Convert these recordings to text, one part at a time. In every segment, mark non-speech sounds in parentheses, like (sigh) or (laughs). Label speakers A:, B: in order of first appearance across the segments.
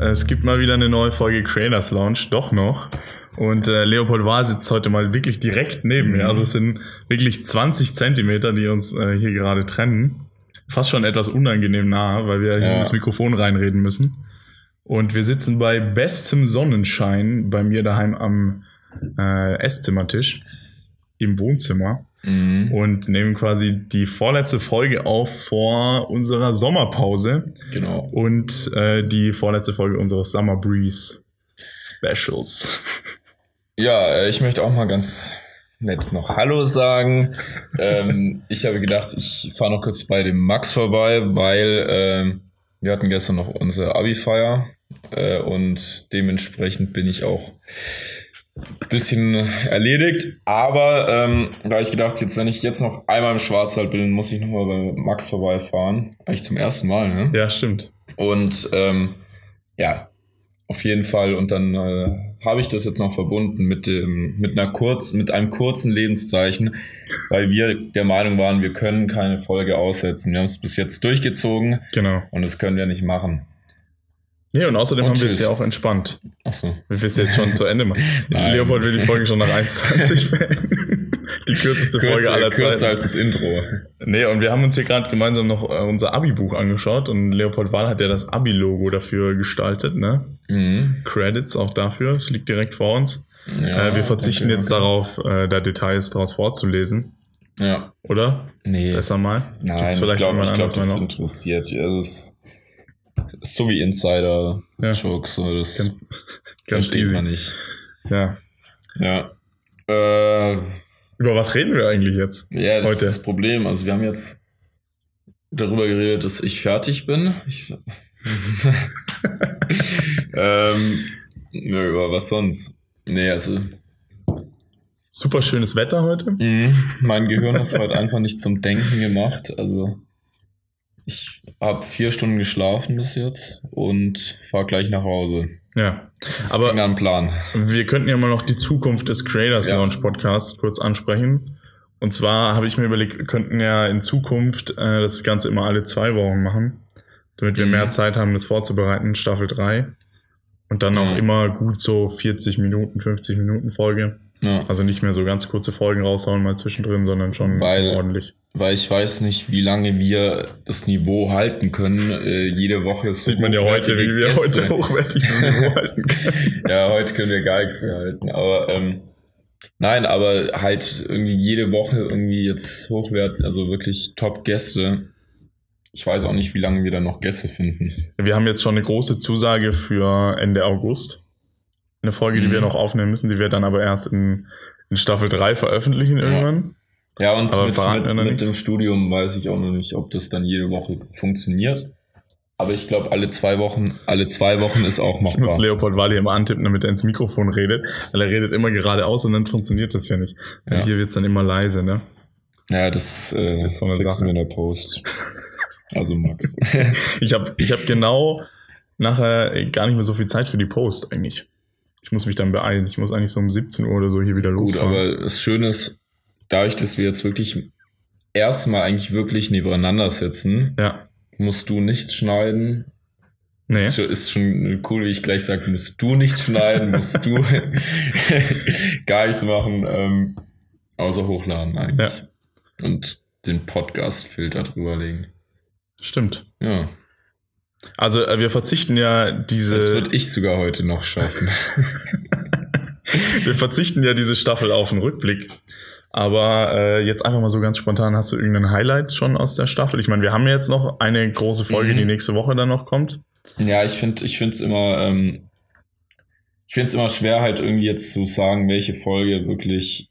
A: So. Es gibt mal wieder eine neue Folge Creators Lounge, doch noch. Und äh, Leopold Wahl sitzt heute mal wirklich direkt neben mir. Also es sind wirklich 20 Zentimeter, die uns äh, hier gerade trennen. Fast schon etwas unangenehm nah, weil wir hier
B: Ja.
A: ins Mikrofon reinreden müssen. Und wir sitzen bei bestem Sonnenschein bei mir daheim am äh, Esszimmertisch im Wohnzimmer
B: Mhm.
A: und nehmen quasi die vorletzte Folge auf vor unserer Sommerpause
B: Genau.
A: und äh, die vorletzte Folge unseres Summer Breeze Specials. (laughs)
B: Ja, äh, ich möchte auch mal ganz nett noch Hallo sagen. ähm, (laughs) ich habe gedacht, ich fahre noch kurz bei dem Max vorbei, weil ähm, wir hatten gestern noch unsere Abi-Feier äh, und dementsprechend bin ich auch bisschen erledigt. Aber ähm, da habe ich gedacht, jetzt wenn ich jetzt noch einmal im Schwarzwald bin, muss ich nochmal bei Max vorbeifahren. Eigentlich zum ersten Mal, ne?
A: Ja, stimmt.
B: Und ähm, ja, auf jeden Fall. Und dann äh, habe ich das jetzt noch verbunden mit dem, mit einer kurz, mit einem kurzen Lebenszeichen, weil wir der Meinung waren, wir können keine Folge aussetzen. Wir haben es bis jetzt durchgezogen
A: Genau.
B: und das können wir nicht machen.
A: Nee, und außerdem
B: Und
A: haben wir es ja auch entspannt.
B: Achso.
A: Wir wissen jetzt schon zu Ende machen. (laughs) Leopold will die Folge schon nach 1,20 beenden. (laughs) Die kürzeste Folge
B: Kürzer,
A: aller
B: kürzer
A: Zeiten.
B: als das Intro.
A: Nee, und wir haben uns hier gerade gemeinsam noch äh, unser Abi-Buch angeschaut und Leopold Wahl hat ja das Abi-Logo dafür gestaltet, ne?
B: Mhm.
A: Credits auch dafür, es liegt direkt vor uns.
B: Ja,
A: äh, wir verzichten
B: danke,
A: jetzt
B: danke.
A: darauf, äh, da Details daraus vorzulesen,
B: Ja.
A: oder?
B: Nee.
A: Besser mal.
B: Nein,
A: Gibt's
B: ich glaube, glaub, das interessiert. Also es so wie Insider-Jokes. So, das
A: Ganz, (laughs) ganz
B: versteht
A: easy.
B: man nicht.
A: Ja.
B: Ja. Äh,
A: Über was reden wir eigentlich jetzt?
B: ja, das
A: Heute.
B: ist das Problem. Also wir haben jetzt darüber geredet, dass ich fertig bin. Ich, (laughs) ähm, nö, über was sonst? Nee, also
A: Super schönes Wetter heute.
B: mh, mein Gehirn ist heute einfach nicht zum Denken gemacht. Also ich habe vier Stunden geschlafen bis jetzt und fahr gleich nach Hause.
A: Ja.
B: Das
A: Aber-
B: ging dem Plan.
A: Wir könnten ja mal noch die Zukunft des Creators
B: Ja.
A: Launch Podcast kurz ansprechen. Und zwar habe ich mir überlegt, wir könnten ja in Zukunft äh, das Ganze immer alle zwei Wochen machen, damit wir
B: Mhm.
A: mehr Zeit haben, das vorzubereiten, Staffel 3. Und dann auch
B: Ja.
A: immer gut so 40 Minuten, 50 Minuten Folge.
B: Ja.
A: Also nicht mehr so ganz kurze Folgen raushauen mal zwischendrin, sondern schon
B: Weil-
A: ordentlich.
B: Weil ich weiß nicht, wie lange wir das Niveau halten können. Äh, jede Woche ist
A: Sieht man ja heute, wie wir
B: Gäste.
A: heute (laughs) hochwertig das Niveau (laughs) halten können.
B: Ja, heute können wir gar nichts mehr halten. Aber ähm, nein, aber halt irgendwie jede Woche irgendwie jetzt hochwerten, also wirklich Top-Gäste. Ich weiß auch nicht, wie lange wir dann noch Gäste finden.
A: Wir haben jetzt schon eine große Zusage für Ende August. Eine Folge, die
B: Mhm.
A: wir noch aufnehmen müssen, die wir dann aber erst in, in Staffel 3 veröffentlichen irgendwann.
B: Ja, und
A: Aber
B: mit, mit,
A: noch
B: mit dem Studium weiß ich auch noch nicht, ob das dann jede Woche funktioniert. Aber ich glaube, alle zwei Wochen, alle zwei Wochen ist auch (laughs)
A: Ich muss
B: machbar.
A: Leopold Wally immer antippen, damit er ins Mikrofon redet, weil er redet immer geradeaus und dann funktioniert das ja nicht.
B: Ja.
A: Hier wird's dann immer leise, ne?
B: Ja, das, äh,
A: Das ist so eine
B: fixen
A: Sache.
B: wir in der Post. Also Max. (laughs)
A: Ich habe ich hab genau nachher gar nicht mehr so viel Zeit für die Post eigentlich. Ich muss mich dann beeilen. Ich muss eigentlich so um 17 Uhr oder so hier wieder
B: Gut,
A: losfahren.
B: aber das Schöne ist, dadurch, dass wir jetzt wirklich erstmal eigentlich wirklich nebeneinander sitzen,
A: ja.
B: musst du nicht schneiden.
A: Nee.
B: Ist, schon, ist schon cool, wie ich gleich sage, musst du nicht schneiden, (laughs) musst du (laughs) gar nichts machen, ähm, außer hochladen eigentlich. Und den Podcast-Filter drüberlegen.
A: Stimmt.
B: Ja,
A: Also äh, wir verzichten ja diese.
B: das würde ich sogar heute noch schaffen. (laughs)
A: Wir verzichten ja diese Staffel auf einen Rückblick. Aber äh, jetzt einfach mal so ganz spontan, hast du irgendein Highlight schon aus der Staffel? Ich meine, wir haben jetzt noch eine große Folge,
B: Mhm.
A: die nächste Woche dann noch kommt.
B: Ja, ich finde ich finde es immer ähm, ich finde es immer schwer halt irgendwie jetzt zu sagen, welche Folge wirklich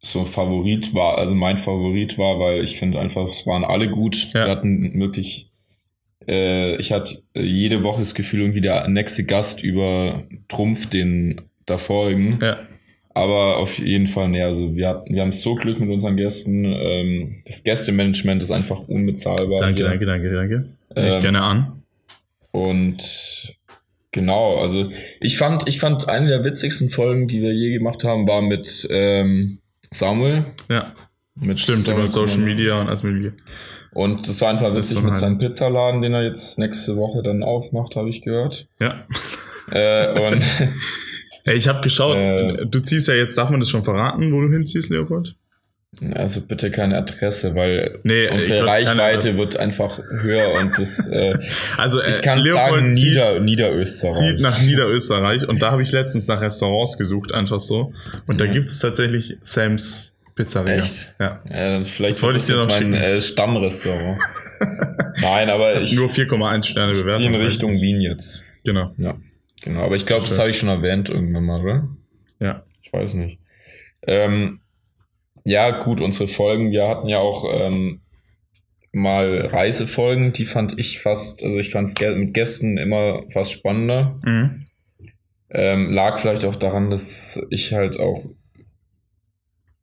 B: so ein Favorit war, also mein Favorit war, weil ich finde einfach, es waren alle gut.
A: Ja.
B: Wir hatten wirklich äh, ich hatte äh, jede Woche das Gefühl, irgendwie der nächste Gast übertrumpft den davorigen.
A: Ja,
B: Aber auf jeden Fall, nee, also wir, hatten, wir haben so Glück mit unseren Gästen. Ähm, das Gästemanagement ist einfach unbezahlbar.
A: danke,
B: hier.
A: danke, danke, danke. Nehme ich
B: Ähm,
A: gerne an.
B: Und genau, also ich fand, ich fand eine der witzigsten Folgen, die wir je gemacht haben, war mit ähm, Samuel.
A: Ja,
B: Mit
A: Stimmt, über Social Media und alles mögliche.
B: Und das war einfach
A: Das
B: witzig mit
A: Highlight.
B: seinem Pizzaladen, den er jetzt nächste Woche dann aufmacht, habe ich gehört.
A: Ja.
B: Äh, und (laughs)
A: Hey, ich habe geschaut,
B: Äh.
A: du ziehst ja jetzt, darf man das schon verraten, wo du hinziehst, Leopold?
B: also bitte keine Adresse, weil
A: Nee,
B: unsere
A: keine
B: Reichweite wird einfach höher und das äh, (laughs)
A: Also äh,
B: ich kann sagen
A: zieht,
B: Nieder, Niederösterreich.
A: zieht nach Niederösterreich und da habe ich letztens nach Restaurants gesucht, einfach so. Und da
B: Ja.
A: gibt es tatsächlich Sam's Pizzeria.
B: Echt?
A: Ja.
B: Ja, dann vielleicht
A: Das wollte ich dir
B: das
A: noch
B: mein äh, Stammrestaurant. (laughs) Nein, aber ich,
A: Nur 4,1 Sterne
B: ziehe in Richtung Wien jetzt.
A: Genau.
B: Ja, genau. Aber ich glaube, das habe ich schon erwähnt irgendwann mal, oder?
A: Ja.
B: Ich weiß nicht. Ähm, ja, gut, unsere Folgen, wir hatten ja auch ähm, mal Reisefolgen, die fand ich fast, also ich fand es mit Gästen immer fast spannender.
A: Mhm.
B: Ähm, lag vielleicht auch daran, dass ich halt auch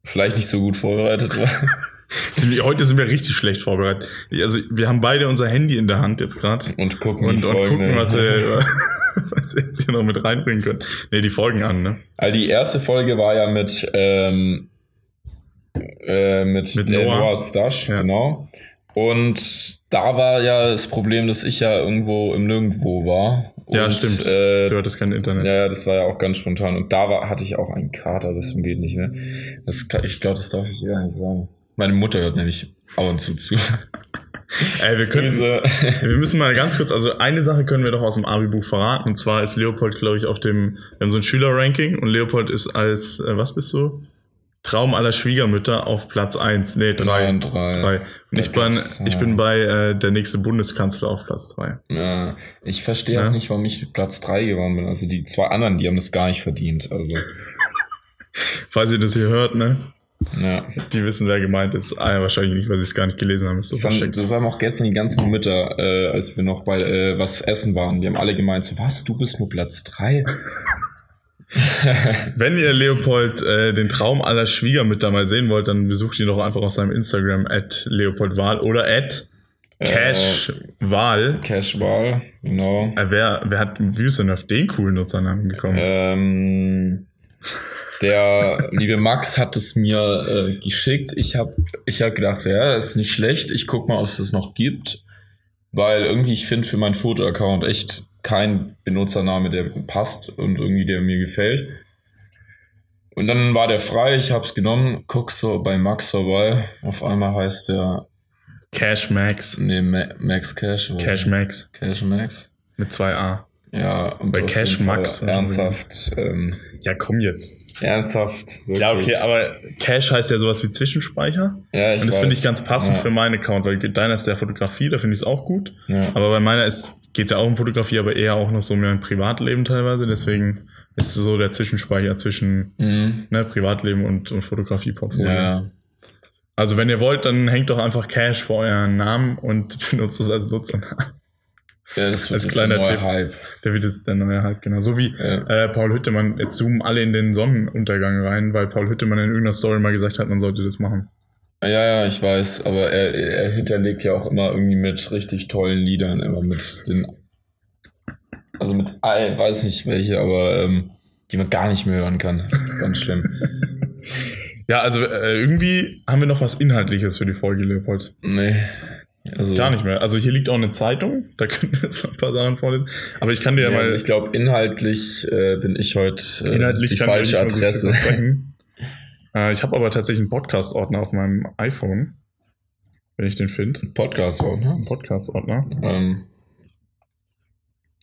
B: vielleicht nicht so gut vorbereitet war. (laughs)
A: Heute sind wir richtig schlecht vorbereitet. Also wir haben beide unser Handy in der Hand jetzt gerade.
B: Und gucken,
A: Und, und gucken, was wir, (laughs) (laughs) was wir jetzt hier noch mit reinbringen können. Ne, die Folgen an, ne?
B: Also die erste Folge war ja mit, ähm, äh, mit,
A: Mit Noah.
B: Noah Stasch,
A: Ja.
B: genau. Und da war ja das Problem, dass ich ja irgendwo im Nirgendwo war.
A: Ja,
B: und,
A: stimmt.
B: Äh,
A: Du hattest kein Internet.
B: ja, ja, das war ja auch ganz spontan. Und da war, hatte ich auch einen Kater, das geht nicht mehr. Das, kann- ich glaube, das darf ich gar nicht sagen. Meine Mutter hört nämlich ab und zu zu. (laughs)
A: Ey, wir können,
B: Diese, (laughs)
A: wir müssen mal ganz kurz, also eine Sache können wir doch aus dem Abi-Buch verraten. Und zwar ist Leopold, glaube ich, auf dem, wir haben so ein Schülerranking und Leopold ist als, äh, was bist du? Traum aller Schwiegermütter auf Platz 1. Nee, 3.
B: Drei und drei.
A: Drei. Und ich bin,
B: gibt's,
A: ich
B: äh,
A: bin bei äh, der nächste Bundeskanzler auf Platz 3.
B: ja, ich verstehe
A: Ja.
B: auch nicht, warum ich Platz drei geworden bin. Also die zwei anderen, die haben das gar nicht verdient. Also, (laughs)
A: Falls ihr das hier hört, ne?
B: ja.
A: Die wissen, wer gemeint ist. Ah, ja, wahrscheinlich nicht, weil sie es gar nicht gelesen haben. So
B: Das haben, das haben auch gestern die ganzen Mütter, äh, als wir noch bei äh, was essen waren. Die haben alle gemeint, so, was, du bist nur Platz drei? (laughs)
A: Wenn ihr Leopold äh, den Traum aller Schwiegermütter mal sehen wollt, dann besucht ihn doch einfach auf seinem Instagram at leopoldwahl oder at cashwahl.
B: Cashwall, genau.
A: Äh, wer, wer hat, wie ist denn auf den coolen Nutzernamen gekommen?
B: Ähm, der liebe Max hat es mir äh, geschickt. Ich habe ich hab gedacht, ja, ist nicht schlecht. Ich guck mal, ob es das noch gibt. Weil irgendwie, ich finde für meinen Foto-Account echt kein Benutzername, der passt und irgendwie der mir gefällt. Und dann war der frei, ich habe es genommen, guck so bei Max vorbei. Auf einmal heißt der,
A: Cash Max.
B: nee, Ma Max Cash.
A: Cash. Max.
B: Cash Max.
A: Mit zwei A.
B: Ja, und
A: Bei Cash Max.
B: Ernsthaft, ähm,
A: Ja, komm jetzt.
B: ernsthaft.
A: Ja,
B: wirklich.
A: okay, aber Cash heißt ja sowas wie Zwischenspeicher.
B: Ja, ich
A: Und das finde ich ganz passend
B: Ja.
A: für meinen Account, weil deiner ist der Fotografie, da finde ich es auch gut.
B: Ja.
A: Aber bei meiner ist, geht es ja auch um Fotografie, aber eher auch noch so um mein Privatleben teilweise. Deswegen ist so der Zwischenspeicher zwischen
B: Mhm.
A: ne, Privatleben und, und Fotografie-Portfolio.
B: Ja.
A: Also wenn ihr wollt, dann hängt doch einfach Cash vor euren Namen und (laughs) benutzt es als Nutzernamen.
B: ja, das wird
A: Als
B: jetzt
A: kleiner Tipp.
B: Hype.
A: Der wird jetzt der neue Hype, genau. So wie
B: Ja.
A: äh, Paul Hüttemann, jetzt zoomen alle in den Sonnenuntergang rein, weil Paul Hüttemann in irgendeiner Story mal gesagt hat, man sollte das machen.
B: Ja, ja, ich weiß, aber er, er hinterlegt ja auch immer irgendwie mit richtig tollen Liedern, immer mit den. Also mit all, weiß nicht welche, aber ähm, die man gar nicht mehr hören kann. Ganz schlimm.
A: Ja, also äh, irgendwie haben wir noch was Inhaltliches für die Folge, Leopold.
B: Nee. Also,
A: Gar nicht mehr. Also hier liegt auch eine Zeitung, da können wir (laughs) jetzt noch ein paar Sachen vorlesen. Aber ich kann dir ja
B: Ja,
A: mal
B: also ich glaube, inhaltlich äh, bin ich heute äh,
A: inhaltlich
B: die falsche Adresse. (laughs)
A: äh, ich habe aber tatsächlich einen Podcast-Ordner auf meinem iPhone, wenn ich den finde.
B: Podcast auch,
A: Ein
B: ne?
A: Podcast-Ordner.
B: Ähm,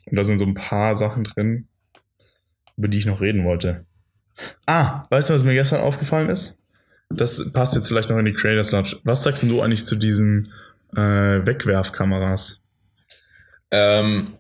A: Und da sind so ein paar Sachen drin, über die ich noch reden wollte. Ah, weißt du, was mir gestern aufgefallen ist? Das passt jetzt vielleicht noch in die Creators Lodge. Was sagst du eigentlich zu diesen äh, Wegwerfkameras?
B: ähm,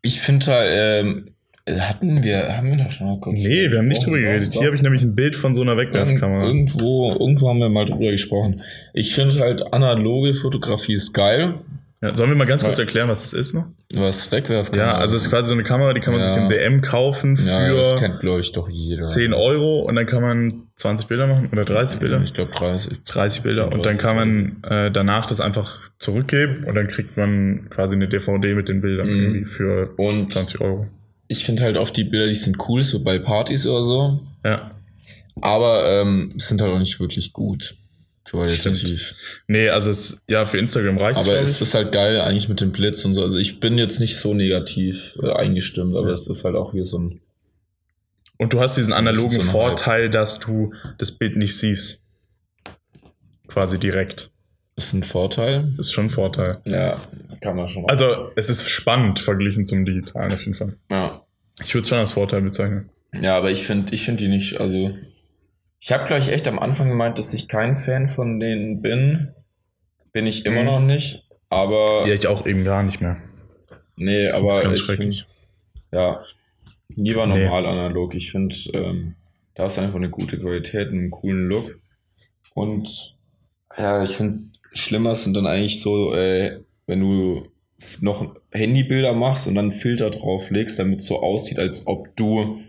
B: ich finde da, ähm, hatten wir, haben wir da schon mal kurz
A: Nee, wir haben nicht drüber geredet. Hier habe ich nämlich ein Bild von so einer Wegwerfkamera.
B: Irgendwo, irgendwo haben wir mal drüber gesprochen. Ich finde halt, analoge Fotografie ist geil.
A: Ja, sollen wir mal ganz kurz erklären, was das ist noch?
B: Was wegwerfen
A: Ja, also es ist quasi so eine Kamera, die kann man
B: Ja.
A: sich im DM kaufen
B: Ja, das
A: für
B: kennt, glaube ich, doch jeder.
A: 10 Euro und dann kann man 20 Bilder machen oder 30 Bilder.
B: Ich glaube 30.
A: 30 Bilder und dann kann man äh, danach das einfach zurückgeben und dann kriegt man quasi eine DVD mit den Bildern
B: Mhm.
A: irgendwie für
B: Und
A: 20 Euro.
B: Ich finde halt oft die Bilder, die sind cool, so bei Partys oder so.
A: Ja.
B: Aber ähm, sind halt auch nicht wirklich gut. qualitativ.
A: Nee, also es, ja, für Instagram reicht
B: Aber es ist halt geil eigentlich mit dem Blitz und so. Also ich bin jetzt nicht so negativ äh, eingestimmt, aber
A: Ja.
B: es ist halt auch wie so ein.
A: Und du hast diesen analogen
B: so.
A: Vorteil, dass du das Bild nicht siehst. Quasi direkt.
B: Ist ein Vorteil.
A: Das ist schon ein Vorteil.
B: Ja, kann man schon.
A: Also, es ist spannend verglichen zum digitalen auf jeden Fall.
B: ja.
A: Ich würde es schon als Vorteil bezeichnen.
B: Ja, aber ich finde ich finde die nicht, also ich habe glaube ich echt am Anfang gemeint, dass ich kein Fan von denen bin. Bin ich immer
A: Mhm.
B: noch nicht, aber
A: Ja, ich auch eben gar nicht mehr.
B: nee,
A: Find's
B: aber
A: ganz
B: ich
A: schrecklich.
B: find, ja, lieber
A: Nee.
B: normal analog. Ich finde, ähm, da ist einfach eine gute Qualität, einen coolen Look und ja, ich finde schlimmer sind dann eigentlich so, äh, wenn du noch Handybilder machst und dann einen Filter drauf legst, damit es so aussieht, als ob du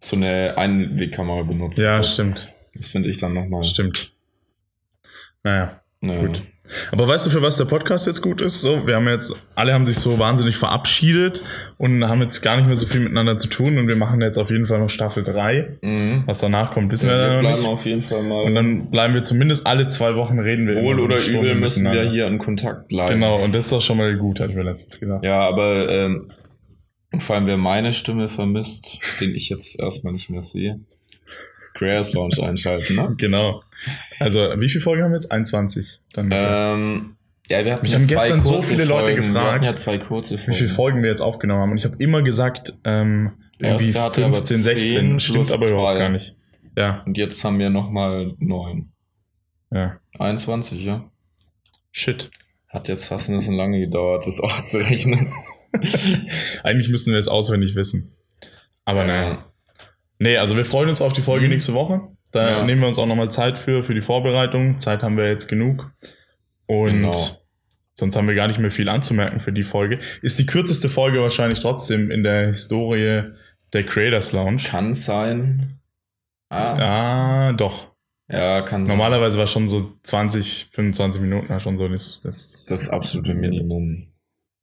B: so eine Einwegkamera benutzt.
A: Ja,
B: hast.
A: stimmt.
B: Das finde ich dann nochmal.
A: Stimmt. Naja.
B: Naja.
A: Gut. Aber weißt du, für was der Podcast jetzt gut ist? So, wir haben jetzt, alle haben sich so wahnsinnig verabschiedet und haben jetzt gar nicht mehr so viel miteinander zu tun und wir machen jetzt auf jeden Fall noch Staffel 3.
B: Mhm.
A: Was danach kommt, wissen
B: Ja,
A: wir dann noch nicht.
B: auf jeden Fall mal.
A: Und dann bleiben wir zumindest alle zwei Wochen reden wir.
B: wohl
A: so
B: oder
A: Stunde
B: übel müssen wir hier in Kontakt bleiben.
A: Genau, und das ist doch schon mal gut, hatte ich mir letztens gedacht.
B: Ja, aber ähm, vor allem, wer meine Stimme vermisst, den ich jetzt erstmal nicht mehr sehe, Creators Launch einschalten, ne?
A: Genau. Also, wie viele Folgen haben wir jetzt? 21. Dann der-
B: Ähm, ja, wir hatten
A: Mich
B: ja
A: haben
B: zwei
A: gestern so
B: kurze
A: viele Leute
B: Folgen. Wir
A: gefragt,
B: ja zwei kurze
A: wie
B: Folgen.
A: viele Folgen wir jetzt aufgenommen haben. Und ich habe immer gesagt, ähm, irgendwie
B: aber
A: 15,
B: 10
A: 16. Stimmt aber überhaupt
B: zwei.
A: gar nicht. Ja,
B: Und jetzt haben wir nochmal neun.
A: ja.
B: 21, ja.
A: Shit.
B: Hat jetzt fast ein bisschen lange gedauert, das (laughs) auszurechnen.
A: Eigentlich müssten wir es auswendig wissen. Aber naja. Nee, also wir freuen uns auf die Folge
B: Mhm.
A: nächste Woche. Da
B: Ja.
A: nehmen wir uns auch nochmal Zeit für, für die Vorbereitung. Zeit haben wir jetzt genug. Und
B: Genau.
A: sonst haben wir gar nicht mehr viel anzumerken für die Folge. Ist die kürzeste Folge wahrscheinlich trotzdem in der Historie der Creators Lounge.
B: Kann sein. Ah,
A: Ja, doch.
B: ja, kann sein.
A: Normalerweise war schon so 20, 25 Minuten schon so das, das,
B: Das absolute Minimum.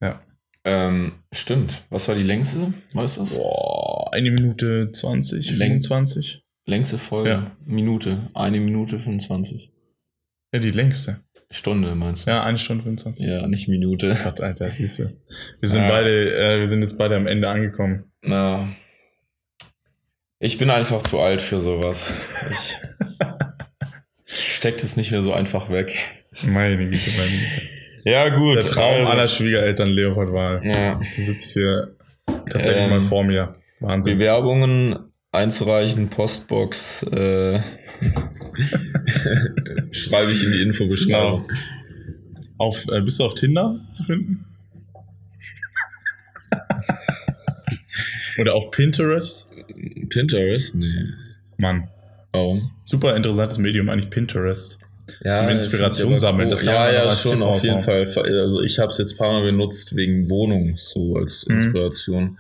A: Ja.
B: Ähm, stimmt. Was war die längste? Weißt du was?
A: Boah, eine Minute 20,
B: Läng-
A: 25.
B: Längste Folge?
A: Ja.
B: Minute. Eine Minute 25.
A: Ja, die längste.
B: Stunde meinst du?
A: Ja, eine Stunde 25.
B: Ja, nicht Minute.
A: Gott, Alter, siehst du. Wir sind
B: Ja.
A: beide, äh, wir sind jetzt beide am Ende angekommen.
B: Na. Ich bin einfach zu alt für sowas. Ich (laughs) steckt es nicht mehr so einfach weg.
A: Meine Güte, meine Güte.
B: Ja, gut.
A: Der Traum
B: also,
A: aller Schwiegereltern, Leopold Wahl.
B: Ja.
A: sitzt hier tatsächlich
B: Ähm,
A: mal vor mir. Wahnsinn.
B: Bewerbungen einzureichen, Postbox, äh, (laughs) schreibe ich in die Infobeschreibung.
A: Auf, äh, bist du auf Tinder zu finden? Oder auf Pinterest?
B: Pinterest? Nee.
A: Mann,
B: Warum?
A: super interessantes Medium eigentlich Pinterest.
B: Ja,
A: Zum Inspiration sammeln, das
B: ja, ja, schon, auf jeden. Fall. Also ich habe es jetzt ein paar Mal benutzt wegen Wohnung, so als
A: Mhm.
B: Inspiration.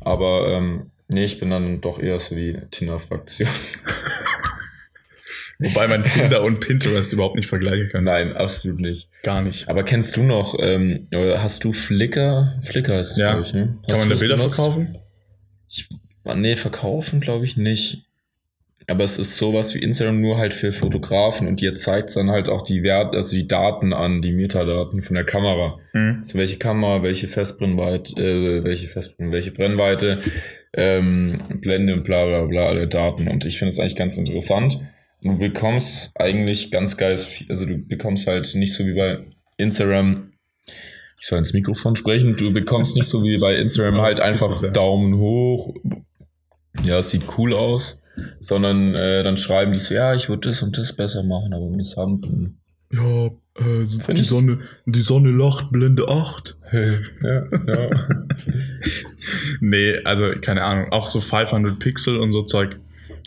B: Aber ähm, nee, ich bin dann doch eher so die Tinder-Fraktion. (laughs)
A: Wobei man Tinder und Pinterest überhaupt nicht vergleichen kann.
B: Nein, absolut nicht.
A: Gar nicht.
B: Aber kennst du noch, ähm, hast du Flickr? Flickr heißt es,
A: Ja.
B: glaube ich, ne?
A: Kann man da Bilder
B: benutzt?
A: verkaufen?
B: Ah, Nee, verkaufen glaube ich nicht. Aber es ist sowas wie Instagram nur halt für Fotografen und dir zeigt dann halt auch die Wert, also die Daten an, die Metadaten von der Kamera.
A: Hm.
B: Also welche Kamera, welche Festbrennweite, äh, welche Festbrennweite, welche Brennweite, ähm, Blende und bla bla bla, alle Daten. Und ich finde es eigentlich ganz interessant. Du bekommst eigentlich ganz geiles, also du bekommst halt nicht so wie bei Instagram, ich soll ins Mikrofon sprechen, du bekommst nicht so wie bei Instagram halt einfach. Daumen hoch, ja, es sieht cool aus, sondern äh, dann schreiben die so, ja, ich würde das und das besser machen, aber mit Sampen.
A: Ja, äh,
B: Find die ich-
A: Sonne, die Sonne lacht, Blende 8.
B: ja, ja. (laughs)
A: Nee, also keine Ahnung. Auch so 500 Pixel und so Zeug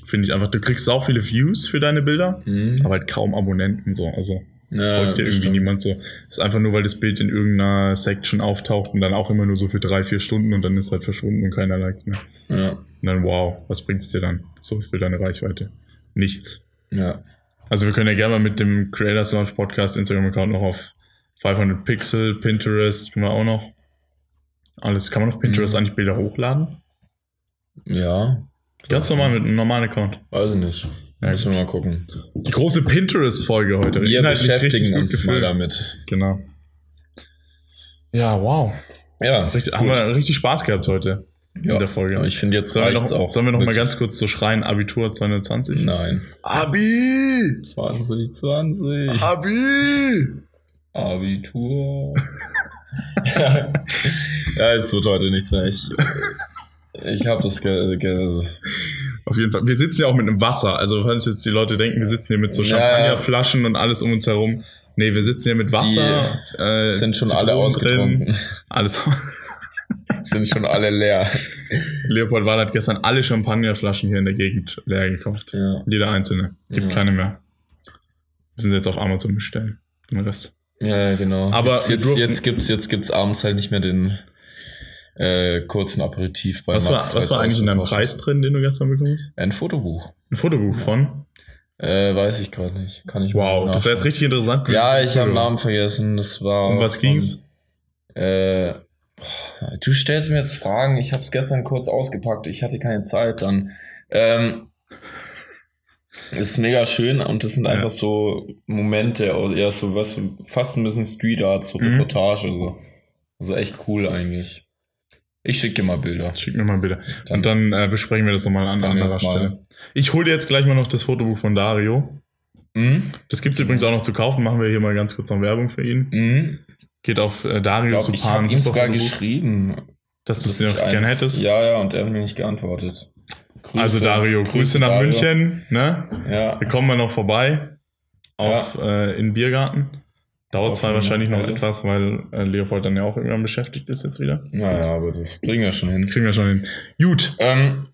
A: finde ich einfach. Du kriegst auch viele Views für deine Bilder,
B: Mhm.
A: aber halt kaum Abonnenten so. Also das
B: Ja,
A: folgt dir irgendwie
B: stimmt.
A: niemand so. ist einfach nur, weil das Bild in irgendeiner Section auftaucht und dann auch immer nur so für drei, vier Stunden und dann ist halt verschwunden und keiner likes mehr.
B: Ja,
A: Und dann wow, was bringt's dir dann? So für deine Reichweite. Nichts.
B: ja.
A: Also wir können ja gerne mal mit dem Creators Launch Podcast Instagram-Account noch auf 500 Pixel, Pinterest, tun wir auch noch. Alles. Kann man auf Pinterest
B: Mhm.
A: eigentlich Bilder hochladen?
B: Ja.
A: Ganz normal mit einem normalen Account.
B: Weiß ich nicht.
A: Ja,
B: Müssen wir mal gucken.
A: Die große Pinterest-Folge heute.
B: Wir
A: Inhaltlich
B: beschäftigen uns
A: gefüllt.
B: mal damit.
A: Genau. Ja, wow.
B: Ja,
A: Richtig, haben wir richtig Spaß gehabt heute
B: ja.
A: in der Folge.
B: Aber ich finde, jetzt
A: sollen wir
B: reicht's
A: noch,
B: auch.
A: sollen wir noch mal
B: wirklich.
A: ganz kurz so schreien, Abitur 220?
B: Nein.
A: Abi!
B: 2020.
A: Abi!
B: Abitur. (laughs) ja, es wird heute nichts mehr. Ich, ich habe das ge ge
A: Auf jeden Fall. Wir sitzen ja auch mit einem Wasser. Also, falls jetzt die Leute denken, wir sitzen hier mit so
B: Ja,
A: Champagnerflaschen und alles um uns herum. Nee, wir sitzen hier mit Wasser. äh,
B: sind schon alle ausgetrunken.
A: Alles. (laughs)
B: Sind schon alle leer.
A: Leopold Wahn hat gestern alle Champagnerflaschen hier in der Gegend leer gekauft.
B: Ja.
A: Jeder einzelne. Gibt keine mehr. Wir sind jetzt auf Amazon bestellen. Den Rest.
B: Ja, genau.
A: Aber
B: jetzt, jetzt,
A: durften-
B: jetzt gibt's jetzt gibt's abends halt nicht mehr den äh, kurzen Aperitif bei
A: Was war,
B: Max,
A: was
B: weil's
A: war eigentlich in deinem Preis drin, den du gestern bekommen hast?
B: Ein Fotobuch.
A: Ein Fotobuch von?
B: Äh, weiß ich gerade nicht. Kann ich
A: Wow, das wäre jetzt richtig interessant.
B: Ja, ich habe den. Namen vergessen. Das war.
A: Um was
B: von-
A: ging's?
B: Äh, boah, du stellst mir jetzt Fragen. Ich habe es gestern kurz ausgepackt. Ich hatte keine Zeit dann. Ähm, ist mega schön und das sind
A: Ja.
B: einfach so Momente, also eher so was, fast ein bisschen Street Art, so
A: Mhm.
B: Reportage. So. Also echt cool eigentlich. Ich schicke dir mal Bilder.
A: Schick mir mal Bilder.
B: Dann-
A: Und dann äh, besprechen wir das nochmal an anderer Stelle. Ich hole dir jetzt gleich mal noch das Fotobuch von Dario.
B: Mhm.
A: Das gibt's übrigens auch noch zu kaufen. Machen wir hier mal ganz kurz noch Werbung für ihn.
B: Mhm.
A: Geht auf äh, Dario
B: glaube, ich habe ihm sogar
A: Superfotobuch,
B: geschrieben.
A: dass du es noch gerne hättest.
B: Ja, ja, und er hat mir nicht geantwortet. Grüße,
A: also Dario, Grüße, nach
B: Dario.
A: München. Ne?
B: Ja.
A: Wir kommen mal noch vorbei auf äh, in den Biergarten. Dauert zwar wahrscheinlich noch
B: beides.
A: etwas, weil äh, Leopold dann ja auch irgendwann beschäftigt ist jetzt wieder.
B: Naja, aber das kriegen wir schon hin.
A: Kriegen wir schon hin. Gut.
B: Ähm,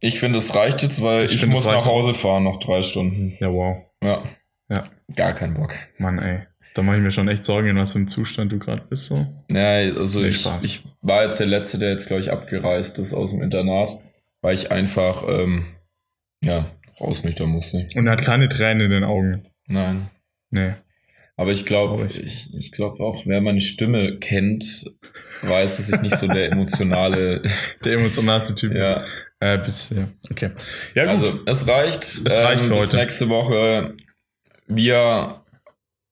B: ich finde, es reicht jetzt, weil
A: Ich
B: ich, muss nach Hause fahren, noch drei Stunden.
A: Ja, wow.
B: Ja.
A: Ja.
B: Gar keinen Bock.
A: Mann, ey. Da mache ich mir schon echt Sorgen, in was für einem Zustand du gerade bist. So.
B: Ja, also
A: Nee,
B: ich, ich war jetzt der Letzte, der jetzt, glaube ich, abgereist ist aus dem Internat, weil ich einfach, ähm, ja, rausnüchtern musste.
A: Und er hat keine Tränen in den Augen.
B: Nein.
A: Nee.
B: Aber ich glaube, ich, ich glaube auch, wer meine Stimme kennt, weiß, dass ich nicht so der emotionale, (laughs)
A: Der emotionalste Typ.
B: ja,
A: Äh, bis, ja. Okay. Ja, gut.
B: Also, es reicht. ähm,
A: Es reicht für
B: bis
A: heute.
B: nächste Woche. Wir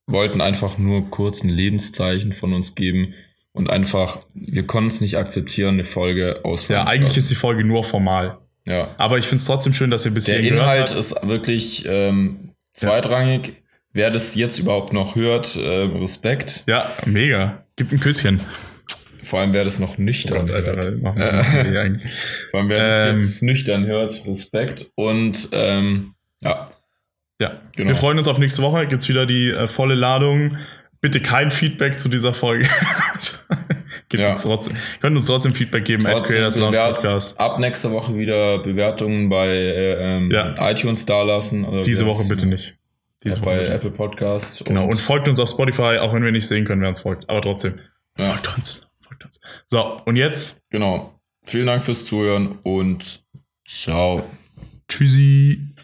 B: wollten einfach nur kurz ein Lebenszeichen von uns geben und einfach, wir konnten es nicht akzeptieren, eine Folge ausfallen
A: ja, eigentlich ist die Folge nur formal.
B: ja.
A: Aber ich finde es trotzdem schön, dass ihr bis
B: Der Inhalt ist wirklich ähm, zweitrangig. Wer das jetzt überhaupt noch hört, äh, Respekt.
A: Ja, mega. Gibt ein Küsschen.
B: Vor allem wer das noch
A: Oh
B: nüchtern
A: Gott, Alter,
B: hört.
A: machen wir eigentlich. (laughs)
B: Vor allem wer das
A: Ähm,
B: jetzt nüchtern hört, Respekt. Und ähm, ja,
A: Ja,
B: Genau.
A: wir freuen uns auf nächste Woche. Gibt's wieder die äh, volle Ladung. Bitte kein Feedback zu dieser Folge. (laughs) Gibt
B: Ja.
A: uns trotzdem, könnt uns trotzdem Feedback geben.
B: Trotzdem
A: Podcast.
B: ab nächster Woche wieder Bewertungen bei äh, ähm,
A: Ja.
B: iTunes dalassen.
A: Diese Woche bitte nicht. Diese
B: bei
A: bitte.
B: Apple Podcast.
A: Genau. Und folgt uns auf Spotify, auch wenn wir nicht sehen können, wer uns folgt. Aber trotzdem.
B: Ja.
A: Folgt uns. Folgt uns. So, und jetzt.
B: Genau. Vielen Dank fürs Zuhören und ciao.
A: Tschüssi.